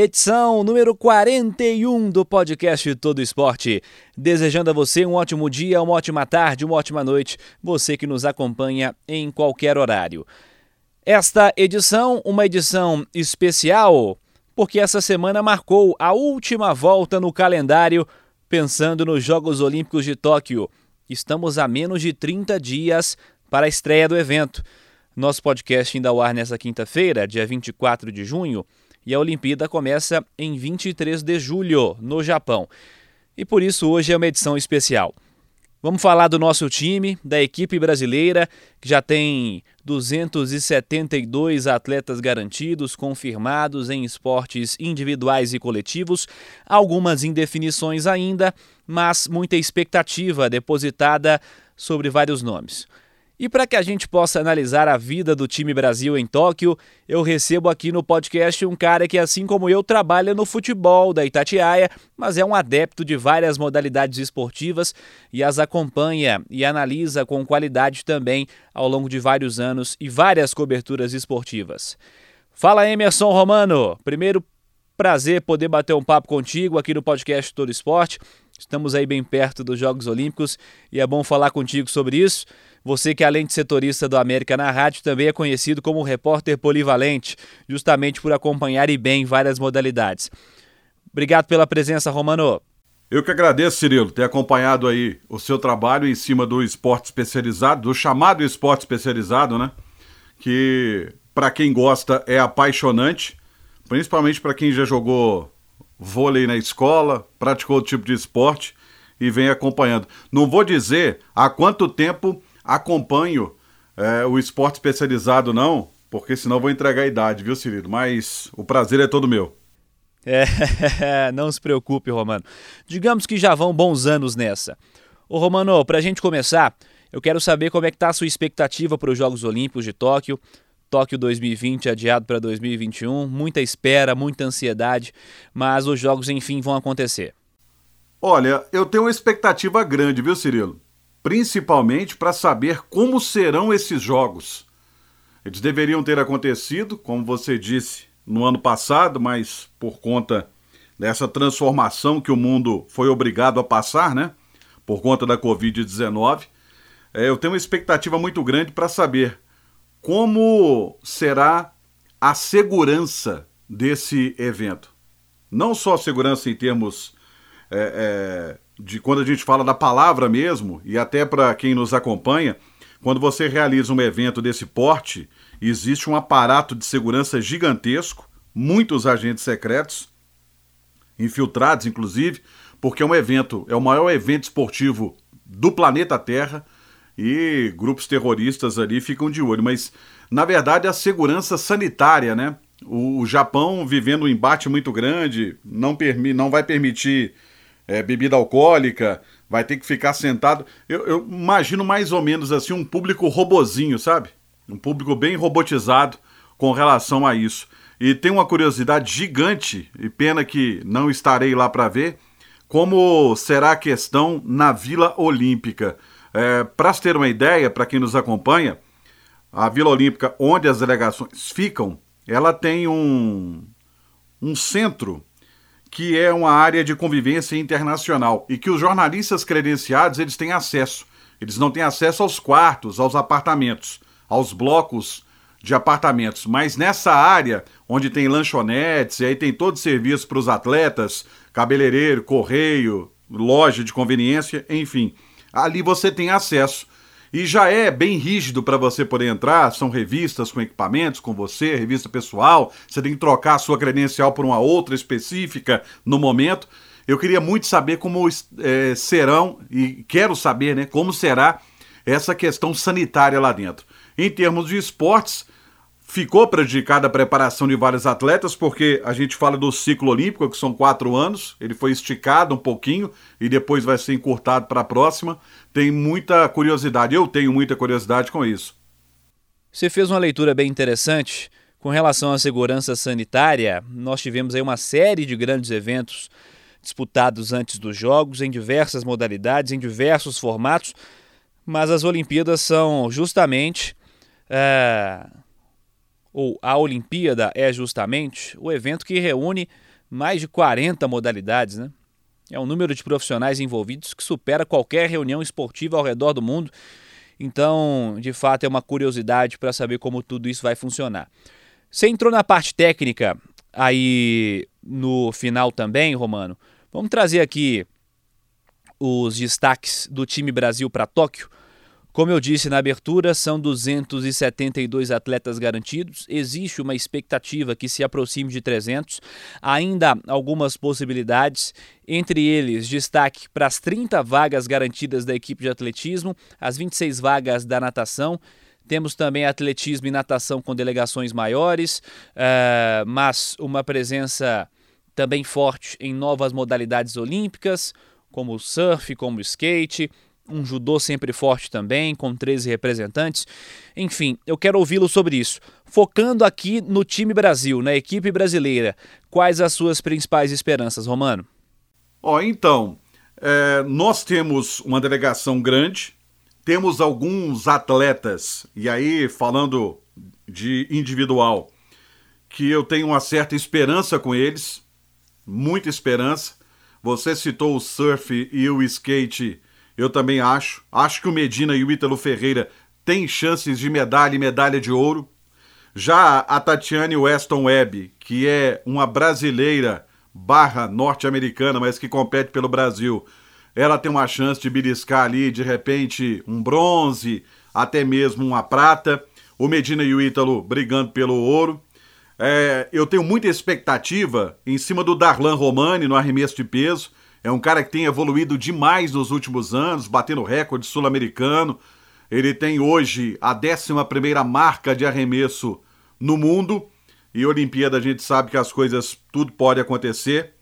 edição número 41 do podcast Todo Esporte. Desejando a você um ótimo dia, uma ótima tarde, uma ótima noite, você que nos acompanha em qualquer horário. Esta edição, uma edição especial, porque essa semana marcou a última volta no calendário pensando nos Jogos Olímpicos de Tóquio. Estamos a menos de 30 dias para a estreia do evento. Nosso podcast ainda ao ar nessa quinta-feira, dia 24 de junho, e a Olimpíada começa em 23 de julho, no Japão. E por isso hoje é uma edição especial. Vamos falar do nosso time, da equipe brasileira, que já tem 272 atletas garantidos, confirmados em esportes individuais e coletivos, algumas indefinições ainda, mas muita expectativa depositada sobre vários nomes. E para que a gente possa analisar a vida do time Brasil em Tóquio, eu recebo aqui no podcast um cara que, assim como eu, trabalha no futebol da Itatiaia, mas é um adepto de várias modalidades esportivas e as acompanha e analisa com qualidade também ao longo de vários anos e várias coberturas esportivas. Fala Emerson Romano, primeiro prazer poder bater um papo contigo aqui no podcast Todo Esporte. Estamos aí bem perto dos Jogos Olímpicos e é bom falar contigo sobre isso. Você que além de setorista do América na rádio também é conhecido como repórter polivalente, justamente por acompanhar e bem várias modalidades. Obrigado pela presença, Romano. Eu que agradeço, Cirilo, ter acompanhado aí o seu trabalho em cima do esporte especializado, do chamado esporte especializado, né? Que para quem gosta é apaixonante, principalmente para quem já jogou vôlei na escola, praticou o tipo de esporte e vem acompanhando. Não vou dizer há quanto tempo acompanho é, o esporte especializado, não, porque senão vou entregar a idade, viu, Cirilo? Mas o prazer é todo meu. É, não se preocupe, Romano. Digamos que já vão bons anos nessa. Ô, Romano, para a gente começar, eu quero saber como é que está a sua expectativa para os Jogos Olímpicos de Tóquio. Tóquio 2020 adiado para 2021, muita espera, muita ansiedade, mas os jogos enfim vão acontecer. Olha, eu tenho uma expectativa grande, viu, Cirilo? Principalmente para saber como serão esses jogos. Eles deveriam ter acontecido, como você disse, no ano passado, mas por conta dessa transformação que o mundo foi obrigado a passar, né? Por conta da Covid-19, é, eu tenho uma expectativa muito grande para saber como será a segurança desse evento. Não só segurança em termos é, é, de quando a gente fala da palavra mesmo, e até para quem nos acompanha, quando você realiza um evento desse porte, existe um aparato de segurança gigantesco, muitos agentes secretos, infiltrados inclusive, porque é um evento, é o maior evento esportivo do planeta Terra e grupos terroristas ali ficam de olho. Mas, na verdade, a segurança sanitária, né? O, Japão vivendo um embate muito grande, não, permi não vai permitir é, bebida alcoólica, vai ter que ficar sentado. Eu, eu, imagino mais ou menos assim um público robozinho, sabe? Um público bem robotizado com relação a isso. E tem uma curiosidade gigante, e pena que não estarei lá para ver, como será a questão na Vila Olímpica. É, Para se ter uma ideia, para quem nos acompanha, a Vila Olímpica, onde as delegações ficam, ela tem um, um centro que é uma área de convivência internacional e que os jornalistas credenciados eles têm acesso. Eles não têm acesso aos quartos, aos apartamentos, aos blocos de apartamentos, mas nessa área onde tem lanchonetes e aí tem todo o serviço para os atletas, cabeleireiro, correio, loja de conveniência, enfim ali você tem acesso. E já é bem rígido para você poder entrar, são revistas com equipamentos com você, revista pessoal, você tem que trocar a sua credencial por uma outra específica no momento. Eu queria muito saber como é, serão, e quero saber né, como será essa questão sanitária lá dentro. Em termos de esportes, ficou prejudicada a preparação de vários atletas, porque a gente fala do ciclo olímpico, que são quatro anos, ele foi esticado um pouquinho e depois vai ser encurtado para a próxima. Tem muita curiosidade, eu tenho muita curiosidade com isso. Você fez uma leitura bem interessante com relação à segurança sanitária. Nós tivemos aí uma série de grandes eventos disputados antes dos Jogos, em diversas modalidades, em diversos formatos, mas as Olimpíadas são justamente. É, ou a Olimpíada é justamente o evento que reúne mais de 40 modalidades, né? É um número de profissionais envolvidos que supera qualquer reunião esportiva ao redor do mundo. Então, de fato, é uma curiosidade para saber como tudo isso vai funcionar. Você entrou na parte técnica aí no final também, Romano. Vamos trazer aqui os destaques do time Brasil para Tóquio. Como eu disse na abertura, são 272 atletas garantidos. Existe uma expectativa que se aproxime de 300. Ainda algumas possibilidades, entre eles destaque para as 30 vagas garantidas da equipe de atletismo, as 26 vagas da natação. Temos também atletismo e natação com delegações maiores, uh, mas uma presença também forte em novas modalidades olímpicas, como surf, como skate, um judô sempre forte também, com 13 representantes. Enfim, eu quero ouvi-lo sobre isso. Focando aqui no time Brasil, na equipe brasileira, quais as suas principais esperanças, Romano? Ó, oh, então, é, nós temos uma delegação grande, temos alguns atletas, e aí falando de individual, que eu tenho uma certa esperança com eles muita esperança. Você citou o surf e o skate, eu também acho. Acho que o Medina e o Ítalo Ferreira têm chances de medalha e medalha de ouro. Já a Tatiane Weston Webb, que é uma brasileira barra norte-americana, mas que compete pelo Brasil, ela tem uma chance de beliscar ali, de repente, um bronze, até mesmo uma prata. O Medina e o Ítalo brigando pelo ouro. É, eu tenho muita expectativa em cima do Darlan Romani no arremesso de peso. É um cara que tem evoluído demais nos últimos anos, batendo recorde sul-americano. Ele tem hoje a 11 marca de arremesso no mundo. E Olimpíada a gente sabe que as coisas, tudo pode acontecer.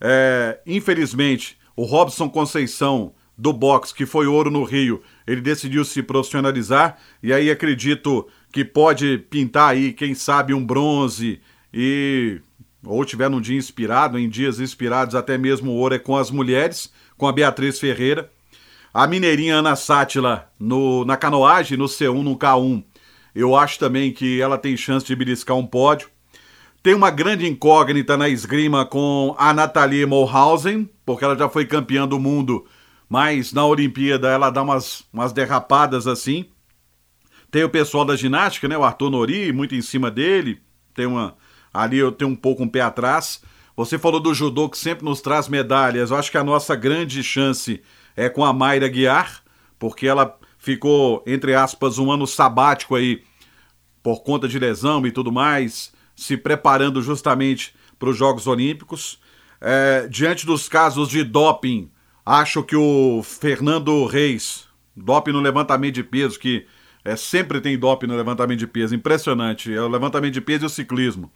É, infelizmente, o Robson Conceição do boxe, que foi ouro no Rio, ele decidiu se profissionalizar. E aí acredito que pode pintar aí, quem sabe, um bronze e ou tiver num dia inspirado, em dias inspirados, até mesmo o ouro é com as mulheres, com a Beatriz Ferreira. A mineirinha Ana Sátila no, na canoagem, no C1, no K1. Eu acho também que ela tem chance de beliscar um pódio. Tem uma grande incógnita na esgrima com a Nathalie Mulhausen, porque ela já foi campeã do mundo, mas na Olimpíada ela dá umas, umas derrapadas assim. Tem o pessoal da ginástica, né? O Arthur Nori, muito em cima dele. Tem uma. Ali eu tenho um pouco um pé atrás. Você falou do judô que sempre nos traz medalhas. Eu acho que a nossa grande chance é com a Mayra Guiar, porque ela ficou, entre aspas, um ano sabático aí por conta de lesão e tudo mais, se preparando justamente para os Jogos Olímpicos. É, diante dos casos de doping, acho que o Fernando Reis, doping no levantamento de peso, que é, sempre tem doping no levantamento de peso, impressionante. É o levantamento de peso e o ciclismo.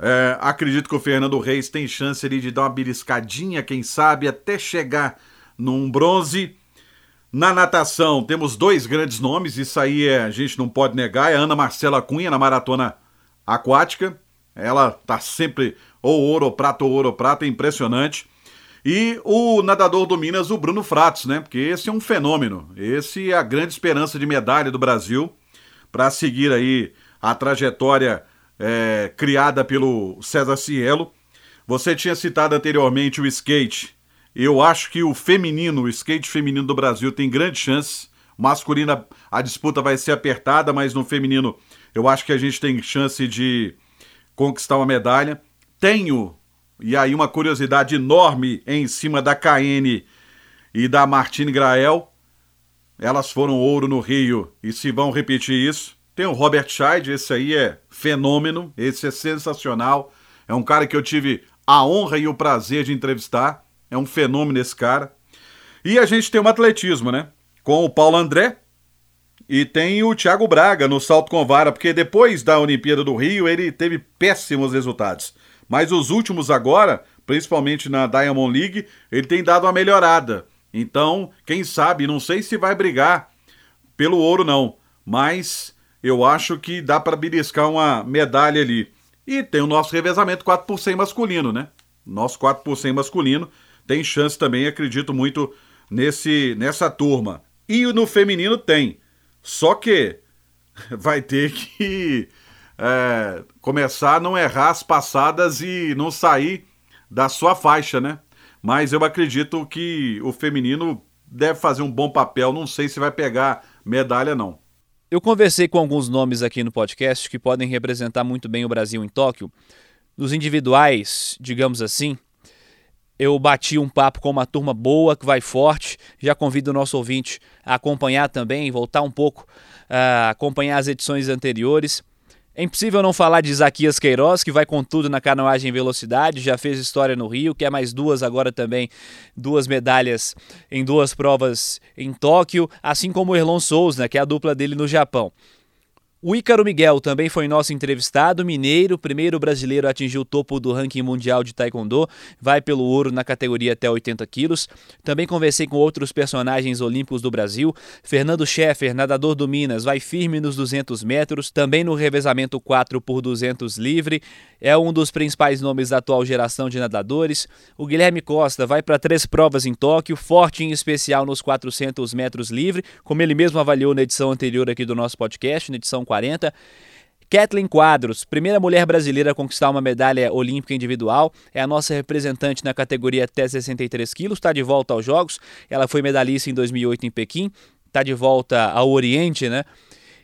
É, acredito que o Fernando Reis tem chance ali de dar uma beliscadinha, quem sabe, até chegar num bronze. Na natação, temos dois grandes nomes, isso aí é, a gente não pode negar, é Ana Marcela Cunha na maratona aquática. Ela tá sempre ou ouro ou prata ou ouro ou prata, é impressionante. E o nadador do Minas, o Bruno Fratos, né? Porque esse é um fenômeno. Esse é a grande esperança de medalha do Brasil para seguir aí a trajetória é, criada pelo César Cielo. Você tinha citado anteriormente o skate. Eu acho que o feminino, o skate feminino do Brasil tem grande chance. Masculina, a disputa vai ser apertada, mas no feminino eu acho que a gente tem chance de conquistar uma medalha. Tenho e aí uma curiosidade enorme em cima da KN e da Martine Grael. Elas foram ouro no Rio e se vão repetir isso. Tem o Robert Scheid, esse aí é fenômeno, esse é sensacional. É um cara que eu tive a honra e o prazer de entrevistar. É um fenômeno esse cara. E a gente tem um atletismo, né? Com o Paulo André e tem o Thiago Braga no salto com vara, porque depois da Olimpíada do Rio ele teve péssimos resultados. Mas os últimos agora, principalmente na Diamond League, ele tem dado uma melhorada. Então, quem sabe, não sei se vai brigar pelo ouro não, mas eu acho que dá para beliscar uma medalha ali. E tem o nosso revezamento 4 por 100 masculino, né? Nosso 4 por 100 masculino tem chance também, acredito muito nesse nessa turma. E no feminino tem. Só que vai ter que é, começar a não errar as passadas e não sair da sua faixa, né? Mas eu acredito que o feminino deve fazer um bom papel. Não sei se vai pegar medalha, não. Eu conversei com alguns nomes aqui no podcast que podem representar muito bem o Brasil em Tóquio. Nos individuais, digamos assim, eu bati um papo com uma turma boa que vai forte. Já convido o nosso ouvinte a acompanhar também, voltar um pouco a acompanhar as edições anteriores. É impossível não falar de Isaquias Queiroz, que vai com tudo na canoagem em velocidade, já fez história no Rio, quer mais duas agora também, duas medalhas em duas provas em Tóquio, assim como o Erlon Souza, que é a dupla dele no Japão. O Ícaro Miguel também foi nosso entrevistado, mineiro, primeiro brasileiro a atingir o topo do ranking mundial de taekwondo, vai pelo ouro na categoria até 80 quilos. Também conversei com outros personagens olímpicos do Brasil. Fernando Scheffer, nadador do Minas, vai firme nos 200 metros, também no revezamento 4 por 200 livre, é um dos principais nomes da atual geração de nadadores. O Guilherme Costa vai para três provas em Tóquio, forte em especial nos 400 metros livre, como ele mesmo avaliou na edição anterior aqui do nosso podcast, na edição 40. Kathleen Quadros, primeira mulher brasileira a conquistar uma medalha olímpica individual, é a nossa representante na categoria até 63 quilos, está de volta aos Jogos. Ela foi medalhista em 2008 em Pequim, está de volta ao Oriente, né?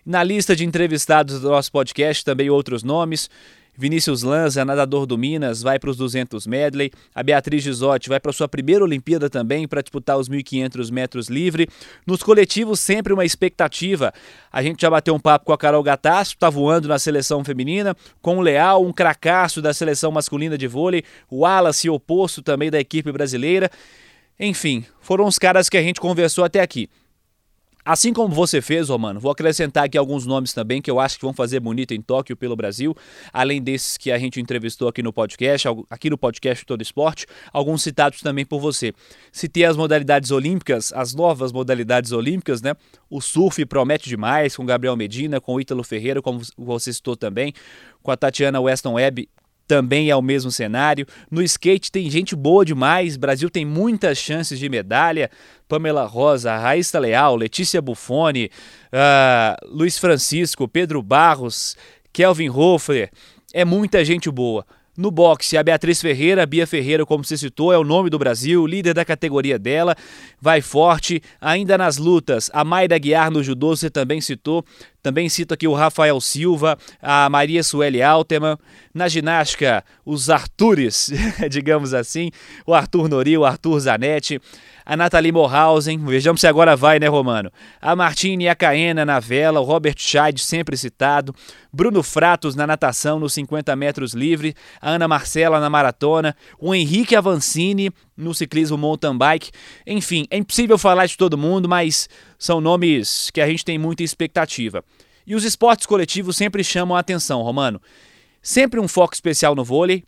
Na lista de entrevistados do nosso podcast, também outros nomes. Vinícius Lanza, nadador do Minas, vai para os 200 medley. A Beatriz Gisotti vai para sua primeira Olimpíada também para disputar os 1.500 metros livre. Nos coletivos, sempre uma expectativa. A gente já bateu um papo com a Carol Gatasso, está voando na seleção feminina, com o Leal, um cracaço da seleção masculina de vôlei, o Wallace, oposto também da equipe brasileira. Enfim, foram os caras que a gente conversou até aqui. Assim como você fez, Romano, vou acrescentar aqui alguns nomes também que eu acho que vão fazer bonito em Tóquio pelo Brasil, além desses que a gente entrevistou aqui no podcast, aqui no podcast Todo Esporte, alguns citados também por você. Citei as modalidades olímpicas, as novas modalidades olímpicas, né? O surf promete demais com Gabriel Medina, com Ítalo Ferreira, como você citou também, com a Tatiana Weston Webb também é o mesmo cenário. No skate tem gente boa demais, Brasil tem muitas chances de medalha. Pamela Rosa, Raíssa Leal, Letícia Buffoni, uh, Luiz Francisco, Pedro Barros, Kelvin Hofer, é muita gente boa. No boxe, a Beatriz Ferreira, Bia Ferreira, como você citou, é o nome do Brasil, líder da categoria dela, vai forte. Ainda nas lutas, a Mayra Guiar no judô, você também citou. Também cito aqui o Rafael Silva, a Maria Sueli Alterman. Na ginástica, os Artures, digamos assim, o Arthur Nori, o Arthur Zanetti a Nathalie Morhausen, vejamos se agora vai, né, Romano? A Martine Acaena na vela, o Robert Scheid sempre citado, Bruno Fratos na natação nos 50 metros livre, a Ana Marcela na maratona, o Henrique Avancini no ciclismo mountain bike. Enfim, é impossível falar de todo mundo, mas são nomes que a gente tem muita expectativa. E os esportes coletivos sempre chamam a atenção, Romano. Sempre um foco especial no vôlei,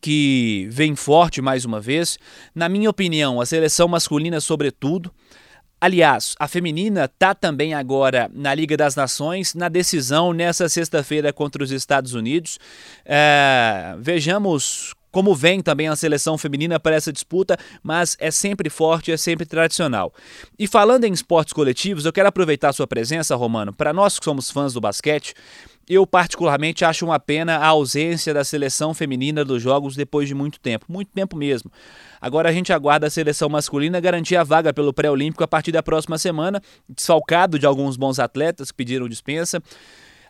que vem forte mais uma vez. Na minha opinião, a seleção masculina, sobretudo. Aliás, a feminina está também agora na Liga das Nações, na decisão nessa sexta-feira contra os Estados Unidos. É, vejamos como vem também a seleção feminina para essa disputa, mas é sempre forte, é sempre tradicional. E falando em esportes coletivos, eu quero aproveitar sua presença, Romano, para nós que somos fãs do basquete, eu, particularmente, acho uma pena a ausência da seleção feminina dos Jogos depois de muito tempo muito tempo mesmo. Agora a gente aguarda a seleção masculina garantir a vaga pelo pré-olímpico a partir da próxima semana, desfalcado de alguns bons atletas que pediram dispensa.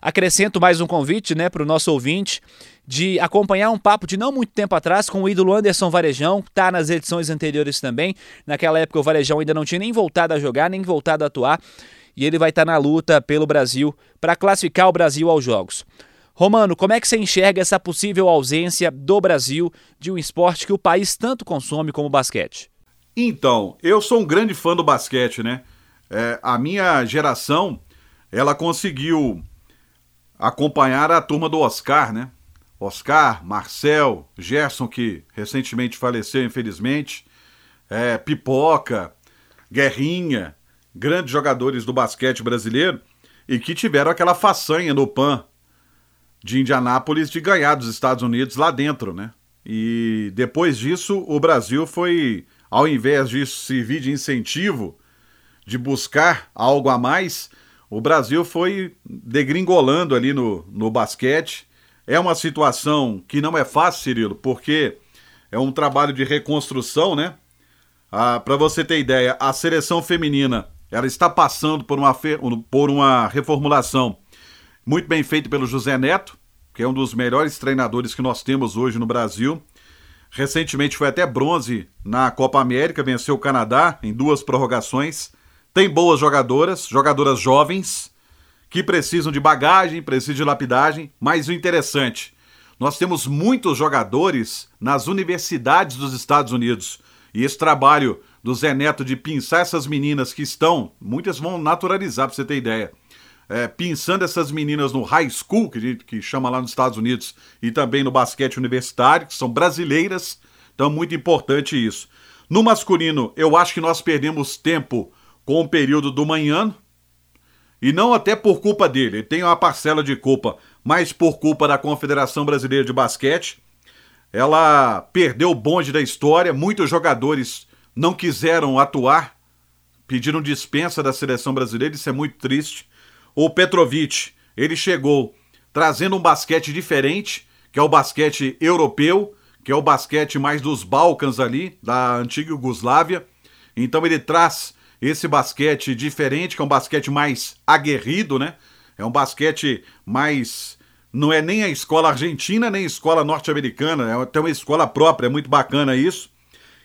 Acrescento mais um convite né, para o nosso ouvinte de acompanhar um papo de não muito tempo atrás com o ídolo Anderson Varejão, está nas edições anteriores também. Naquela época o Varejão ainda não tinha nem voltado a jogar, nem voltado a atuar e ele vai estar na luta pelo Brasil para classificar o Brasil aos Jogos. Romano, como é que você enxerga essa possível ausência do Brasil de um esporte que o país tanto consome como o basquete? Então, eu sou um grande fã do basquete, né? É, a minha geração ela conseguiu acompanhar a turma do Oscar, né? Oscar, Marcel, Gerson, que recentemente faleceu, infelizmente, é, Pipoca, Guerrinha, grandes jogadores do basquete brasileiro e que tiveram aquela façanha no PAN de Indianápolis de ganhar dos Estados Unidos lá dentro, né? E depois disso, o Brasil foi, ao invés de servir de incentivo, de buscar algo a mais, o Brasil foi degringolando ali no, no basquete é uma situação que não é fácil, Cirilo, porque é um trabalho de reconstrução, né? Ah, Para você ter ideia, a seleção feminina ela está passando por uma, por uma reformulação muito bem feita pelo José Neto, que é um dos melhores treinadores que nós temos hoje no Brasil. Recentemente foi até bronze na Copa América, venceu o Canadá em duas prorrogações. Tem boas jogadoras, jogadoras jovens, que precisam de bagagem, precisam de lapidagem, mas o interessante, nós temos muitos jogadores nas universidades dos Estados Unidos. E esse trabalho do Zé Neto de pinçar essas meninas que estão, muitas vão naturalizar, para você ter ideia. É, essas meninas no high school, que que chama lá nos Estados Unidos, e também no basquete universitário, que são brasileiras. Então, muito importante isso. No masculino, eu acho que nós perdemos tempo com o período do manhã, e não até por culpa dele, ele tem uma parcela de culpa, mas por culpa da Confederação Brasileira de Basquete. Ela perdeu o bonde da história, muitos jogadores não quiseram atuar, pediram dispensa da seleção brasileira, isso é muito triste. O Petrovic, ele chegou trazendo um basquete diferente, que é o basquete europeu, que é o basquete mais dos Balcãs ali, da antiga Iugoslávia. Então ele traz esse basquete diferente, que é um basquete mais aguerrido, né? É um basquete mais. Não é nem a escola argentina, nem a escola norte-americana, é até uma escola própria, é muito bacana isso.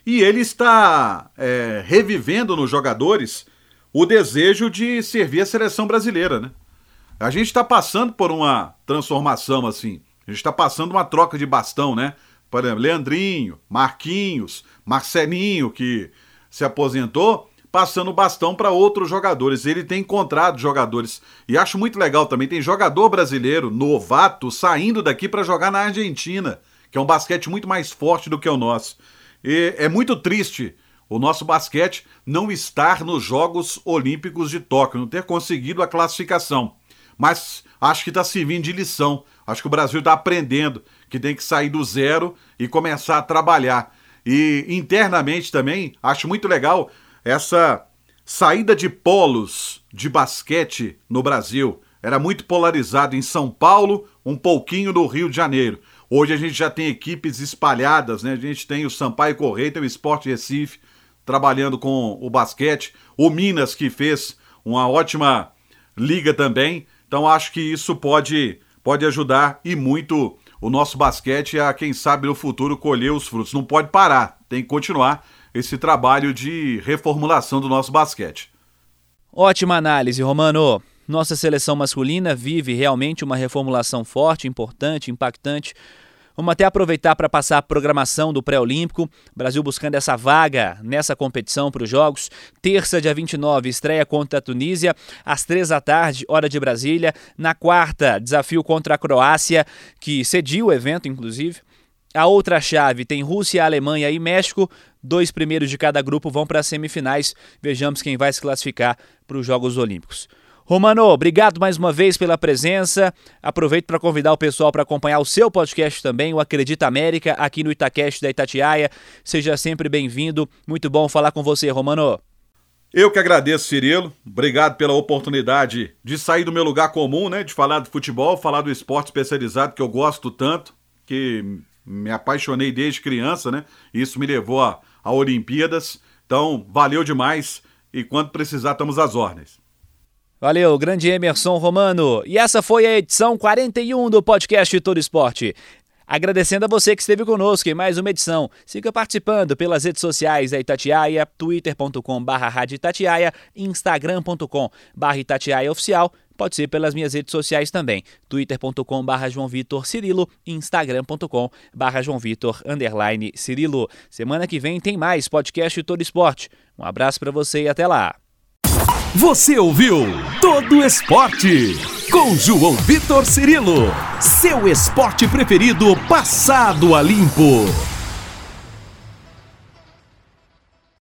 E ele está é, revivendo nos jogadores o desejo de servir a seleção brasileira, né? A gente está passando por uma transformação assim. A gente está passando uma troca de bastão, né? Por exemplo, Leandrinho, Marquinhos, Marcelinho, que se aposentou, passando bastão para outros jogadores. Ele tem encontrado jogadores. E acho muito legal também, tem jogador brasileiro, novato, saindo daqui para jogar na Argentina, que é um basquete muito mais forte do que o nosso. E é muito triste o nosso basquete não estar nos Jogos Olímpicos de Tóquio, não ter conseguido a classificação. Mas acho que está servindo de lição. Acho que o Brasil está aprendendo que tem que sair do zero e começar a trabalhar. E internamente também, acho muito legal essa saída de polos de basquete no Brasil. Era muito polarizado em São Paulo, um pouquinho no Rio de Janeiro. Hoje a gente já tem equipes espalhadas, né? A gente tem o Sampaio Correia, tem o Esporte Recife trabalhando com o basquete, o Minas que fez uma ótima liga também. Então acho que isso pode pode ajudar e muito o nosso basquete a quem sabe no futuro colher os frutos. Não pode parar, tem que continuar esse trabalho de reformulação do nosso basquete. Ótima análise, Romano. Nossa seleção masculina vive realmente uma reformulação forte, importante, impactante. Vamos até aproveitar para passar a programação do pré-olímpico. Brasil buscando essa vaga nessa competição para os Jogos. Terça, dia 29, estreia contra a Tunísia, às três da tarde, hora de Brasília. Na quarta, desafio contra a Croácia, que cediu o evento, inclusive. A outra chave tem Rússia, Alemanha e México. Dois primeiros de cada grupo vão para as semifinais. Vejamos quem vai se classificar para os Jogos Olímpicos. Romano, obrigado mais uma vez pela presença. Aproveito para convidar o pessoal para acompanhar o seu podcast também, o Acredita América, aqui no Itacast da Itatiaia. Seja sempre bem-vindo. Muito bom falar com você, Romano. Eu que agradeço, Cirilo. Obrigado pela oportunidade de sair do meu lugar comum, né? De falar de futebol, falar do esporte especializado que eu gosto tanto, que me apaixonei desde criança, né? Isso me levou a, a Olimpíadas. Então, valeu demais e quando precisar, estamos às ordens. Valeu, grande Emerson Romano. E essa foi a edição 41 do podcast Todo Esporte. Agradecendo a você que esteve conosco em mais uma edição. Siga participando pelas redes sociais da Itatiaia, twitter.com.br Itatiaia, instagram.com.br Itatiaia Oficial Pode ser pelas minhas redes sociais também, twitter.com.br João Vitor Cirilo, instagram.com.br João Vitor underline Cirilo. Semana que vem tem mais podcast Todo Esporte. Um abraço para você e até lá. Você ouviu Todo Esporte com João Vitor Cirilo. Seu esporte preferido passado a limpo.